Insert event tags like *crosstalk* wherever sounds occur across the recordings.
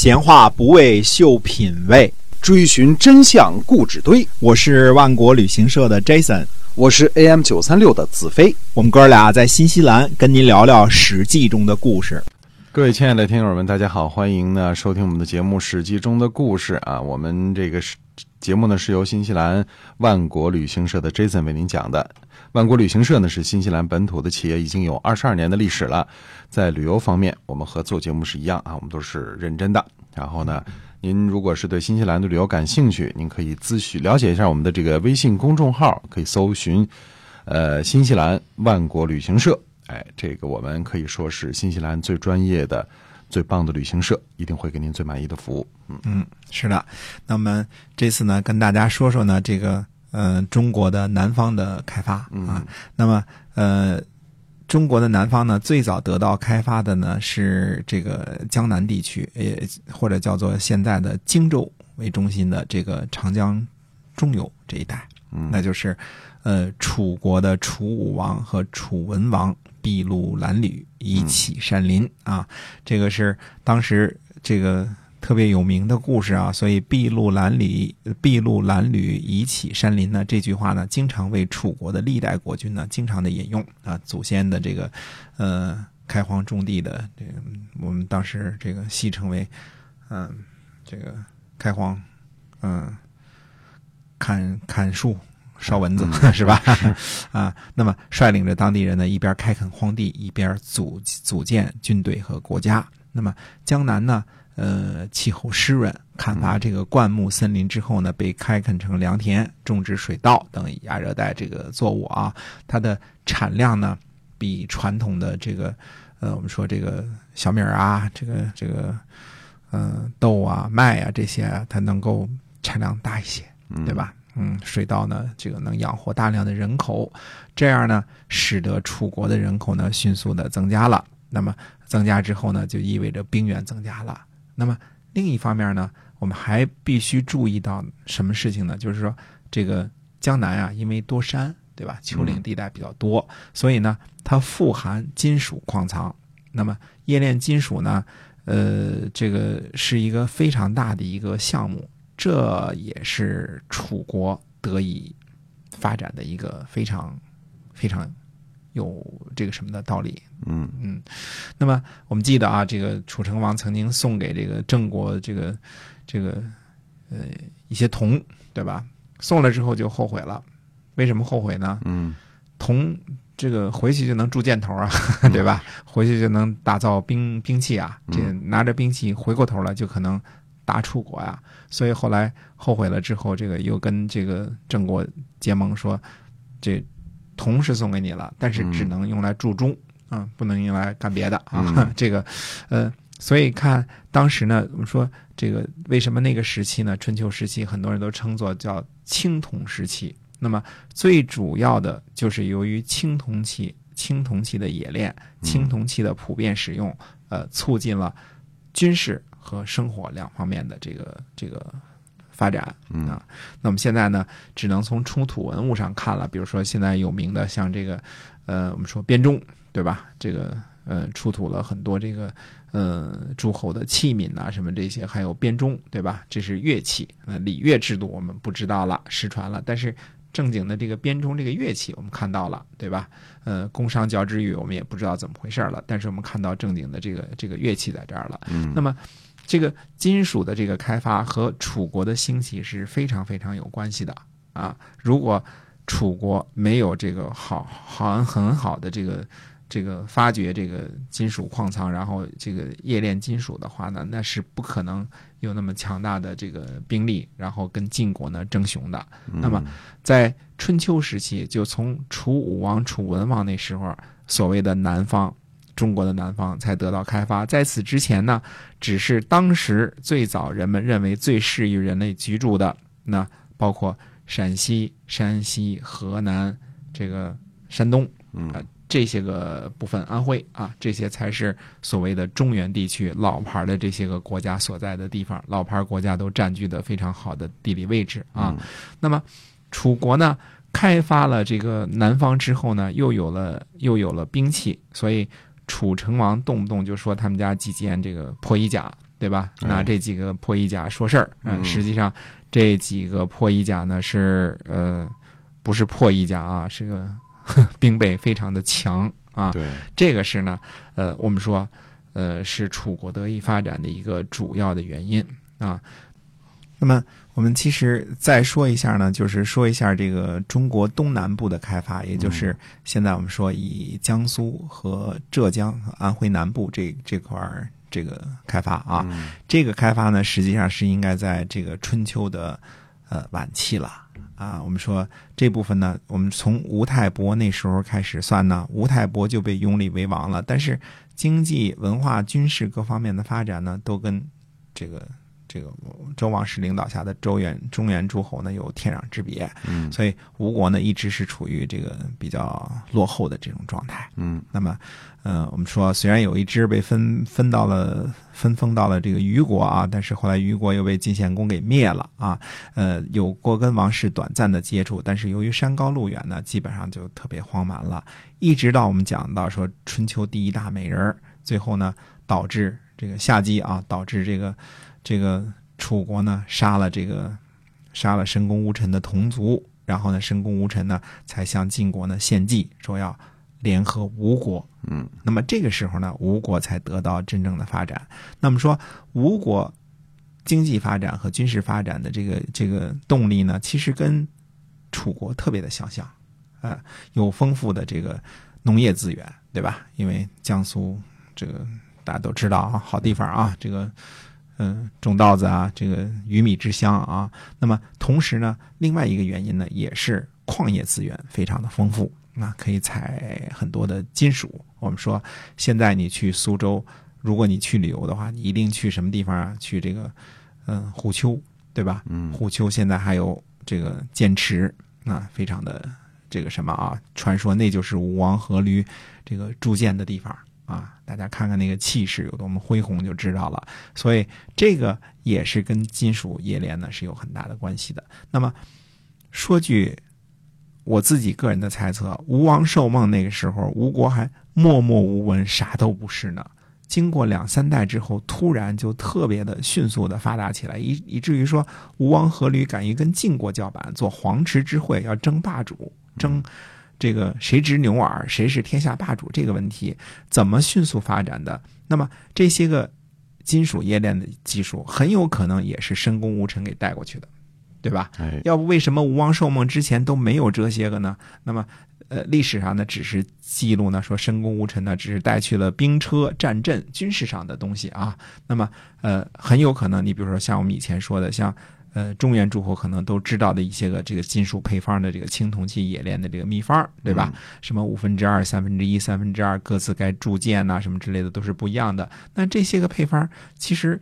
闲话不为秀品味，追寻真相故纸堆。我是万国旅行社的 Jason，我是 AM 九三六的子飞。我们哥俩在新西兰跟您聊聊《史记》中的故事。各位亲爱的听友们，大家好，欢迎呢收听我们的节目《史记》中的故事啊。我们这个是节目呢是由新西兰万国旅行社的 Jason 为您讲的。万国旅行社呢是新西兰本土的企业，已经有二十二年的历史了。在旅游方面，我们和做节目是一样啊，我们都是认真的。然后呢，您如果是对新西兰的旅游感兴趣，您可以咨询了解一下我们的这个微信公众号，可以搜寻呃新西兰万国旅行社。哎，这个我们可以说是新西兰最专业的、最棒的旅行社，一定会给您最满意的服务。嗯嗯，是的。那么这次呢，跟大家说说呢，这个呃中国的南方的开发啊。那么呃，中国的南方呢，最早得到开发的呢是这个江南地区，也或者叫做现在的荆州为中心的这个长江中游这一带。嗯，那就是呃楚国的楚武王和楚文王。筚路蓝缕，以启山林啊，这个是当时这个特别有名的故事啊。所以“筚路蓝缕，筚路蓝缕，以启山林”呢，这句话呢，经常为楚国的历代国君呢，经常的引用啊。祖先的这个呃开荒种地的这个，我们当时这个戏称为嗯这个开荒嗯砍砍树。烧蚊子 *laughs* 是吧？*laughs* 啊，那么率领着当地人呢，一边开垦荒地，一边组组建军队和国家。那么江南呢，呃，气候湿润，砍伐这个灌木森林之后呢，被开垦成良田，种植水稻等亚热带这个作物啊。它的产量呢，比传统的这个，呃，我们说这个小米啊，这个这个，呃，豆啊、麦啊这些，啊，它能够产量大一些，对吧？嗯，水稻呢，这个能养活大量的人口，这样呢，使得楚国的人口呢迅速的增加了。那么增加之后呢，就意味着兵源增加了。那么另一方面呢，我们还必须注意到什么事情呢？就是说，这个江南啊，因为多山，对吧？丘陵地带比较多，所以呢，它富含金属矿藏。那么冶炼金属呢，呃，这个是一个非常大的一个项目。这也是楚国得以发展的一个非常非常有这个什么的道理。嗯嗯。那么我们记得啊，这个楚成王曾经送给这个郑国这个这个呃一些铜，对吧？送了之后就后悔了。为什么后悔呢？嗯，铜这个回去就能铸箭头啊，对吧？回去就能打造兵兵器啊。这拿着兵器回过头了，就可能。打楚国呀，所以后来后悔了之后，这个又跟这个郑国结盟，说这铜是送给你了，但是只能用来铸钟啊，不能用来干别的啊。*laughs* 这个，呃，所以看当时呢，我们说这个为什么那个时期呢？春秋时期很多人都称作叫青铜时期。那么最主要的就是由于青铜器、青铜器的冶炼、青铜器的普遍使用，呃，促进了军事。和生活两方面的这个这个发展啊，那么现在呢，只能从出土文物上看了。比如说，现在有名的像这个，呃，我们说编钟，对吧？这个呃，出土了很多这个呃诸侯的器皿呐，什么这些，还有编钟，对吧？这是乐器，呃，礼乐制度我们不知道了，失传了，但是。正经的这个编钟这个乐器，我们看到了，对吧？呃，工商角徵羽，我们也不知道怎么回事了。但是我们看到正经的这个这个乐器在这儿了。嗯。那么，这个金属的这个开发和楚国的兴起是非常非常有关系的啊！如果楚国没有这个好好很好的这个这个发掘这个金属矿藏，然后这个冶炼金属的话呢，那是不可能。有那么强大的这个兵力，然后跟晋国呢争雄的。那么，在春秋时期，就从楚武王、楚文王那时候，所谓的南方，中国的南方才得到开发。在此之前呢，只是当时最早人们认为最适宜人类居住的，那包括陕西、山西、河南、这个山东，嗯。这些个部分，安徽啊，这些才是所谓的中原地区老牌的这些个国家所在的地方。老牌国家都占据的非常好的地理位置啊。那么，楚国呢，开发了这个南方之后呢，又有了又有了兵器，所以楚成王动不动就说他们家几件这个破衣甲对吧？哎拿这几个破衣甲说事儿，嗯实际上这几个破衣甲呢是呃不是破衣甲啊，是个 *laughs* 兵备非常的强啊。对，这个是呢，呃，我们说，呃，是楚国得以发展的一个主要的原因啊。那么我们其实再说一下呢，就是说一下这个中国东南部的开发，也就是现在我们说以江苏和浙江、安徽南部这这块儿这个开发啊，嗯这个开发呢，实际上是应该在这个春秋的呃晚期了啊。我们说这部分呢，我们从吴太伯那时候开始算呢，吴太伯就被拥立为王了，但是经济、文化、军事各方面的发展呢，都跟这个这个周王室领导下的周原中原诸侯呢有天壤之别，嗯所以吴国呢一直是处于这个比较落后的这种状态。嗯那么，呃，我们说虽然有一支被分分到了分封到了这个虞国啊，但是后来虞国又被晋献公给灭了啊。呃，有过跟王室短暂的接触，但是由于山高路远呢，基本上就特别荒蛮了。一直到我们讲到说春秋第一大美人儿，最后呢导致这个夏姬啊，导致这个这个楚国呢杀了这个杀了申公巫臣的同族，然后呢申公巫臣呢才向晋国呢献计，说要联合吴国。嗯那么这个时候呢，吴国才得到真正的发展。那么说，吴国经济发展和军事发展的这个这个动力呢，其实跟楚国特别的相像，啊、有丰富的这个农业资源，对吧？因为江苏这个大家都知道啊，好地方啊，这个嗯、种稻子啊，这个鱼米之乡啊。那么同时呢，另外一个原因呢，也是矿业资源非常的丰富。那，可以采很多的金属。我们说，现在你去苏州，如果你去旅游的话，你一定去什么地方啊？去这个，嗯，虎丘，对吧？嗯虎丘现在还有这个剑池，啊，非常的这个什么啊？传说那就是吴王阖闾这个铸剑的地方啊。大家看看那个气势有多么恢宏就知道了。所以这个也是跟金属冶炼呢是有很大的关系的。那么说句我自己个人的猜测，吴王寿梦那个时候，吴国还默默无闻，啥都不是呢。经过两三代之后，突然就特别的迅速的发达起来，以以至于说吴王阖闾敢于跟晋国叫板，做黄池之会，要争霸主，争这个谁执牛耳，谁是天下霸主这个问题，怎么迅速发展的？那么这些个金属冶炼的技术，很有可能也是申公巫臣给带过去的，对吧？哎要不为什么吴王寿梦之前都没有这些个呢？那么，呃，历史上呢只是记录呢说申公巫臣呢只是带去了兵车、战阵、军事上的东西啊。那么，呃，很有可能你比如说像我们以前说的，像呃中原诸侯可能都知道的一些个这个金属配方的这个青铜器冶炼的这个秘方，对吧？什么五分之二、三分之一、三分之二，各自该铸剑呐、什么之类的都是不一样的。那这些个配方其实。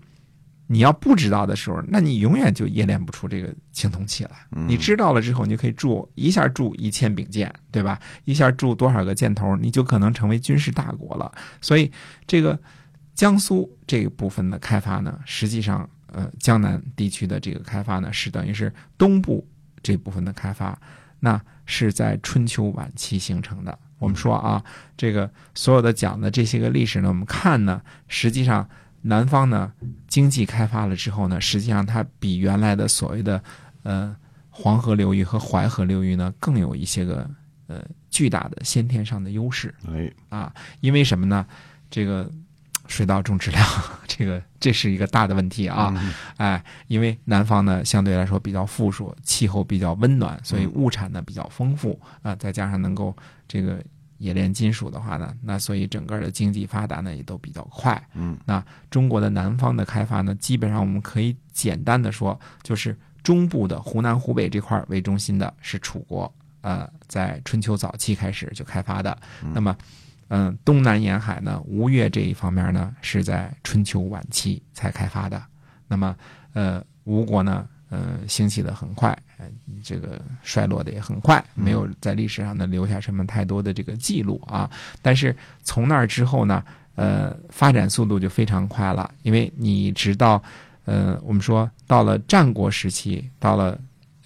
你要不知道的时候，那你永远就冶炼不出这个青铜器来。你知道了之后，你就可以铸一下铸一千柄剑，对吧？一下铸多少个箭头，你就可能成为军事大国了。所以，这个江苏这个部分的开发呢，实际上，呃，江南地区的这个开发呢，是等于是东部这部分的开发，那是在春秋晚期形成的。我们说啊，这个所有的讲的这些个历史呢，我们看呢，实际上南方呢经济开发了之后呢，实际上它比原来的所谓的呃黄河流域和淮河流域呢，更有一些个呃巨大的先天上的优势。哎啊，因为什么呢？这个水稻种植量，*laughs* 这个这是一个大的问题啊。嗯哎，因为南方呢相对来说比较富庶，气候比较温暖，所以物产呢比较丰富啊，再加上能够这个冶炼金属的话呢，那所以整个的经济发达呢也都比较快。嗯，那中国的南方的开发呢，基本上我们可以简单的说，就是中部的湖南、湖北这块为中心的是楚国，呃，在春秋早期开始就开发的。那么，嗯、东南沿海呢，吴越这一方面呢，是在春秋晚期才开发的。那么，呃，吴国呢，呃，兴起的很快，呃，这个衰落的也很快，没有在历史上呢留下什么太多的这个记录啊。但是从那儿之后呢，呃，发展速度就非常快了，因为你直到，呃，我们说到了战国时期，到了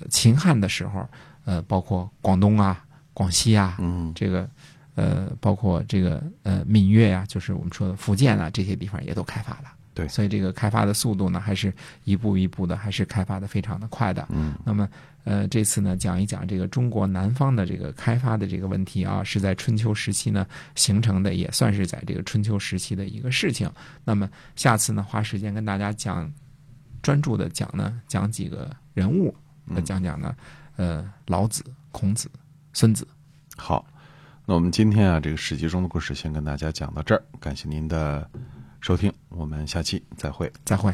秦汉的时候，呃，包括广东啊、广西啊，嗯这个呃，包括这个呃闽粤呀、就是我们说的福建啊这些地方也都开发了对所以这个开发的速度呢，还是一步一步的，还是开发的非常的快的。嗯，那么呃，这次呢，讲一讲这个中国南方的这个开发的这个问题啊，是在春秋时期呢形成的，也算是在这个春秋时期的一个事情。那么下次呢，花时间跟大家讲，专注的讲呢，讲几个人物，呃讲讲呢，呃，老子、孔子、孙子。好，那我们今天啊，这个史记中的故事先跟大家讲到这儿，感谢您的收听，我们下期再会。再会。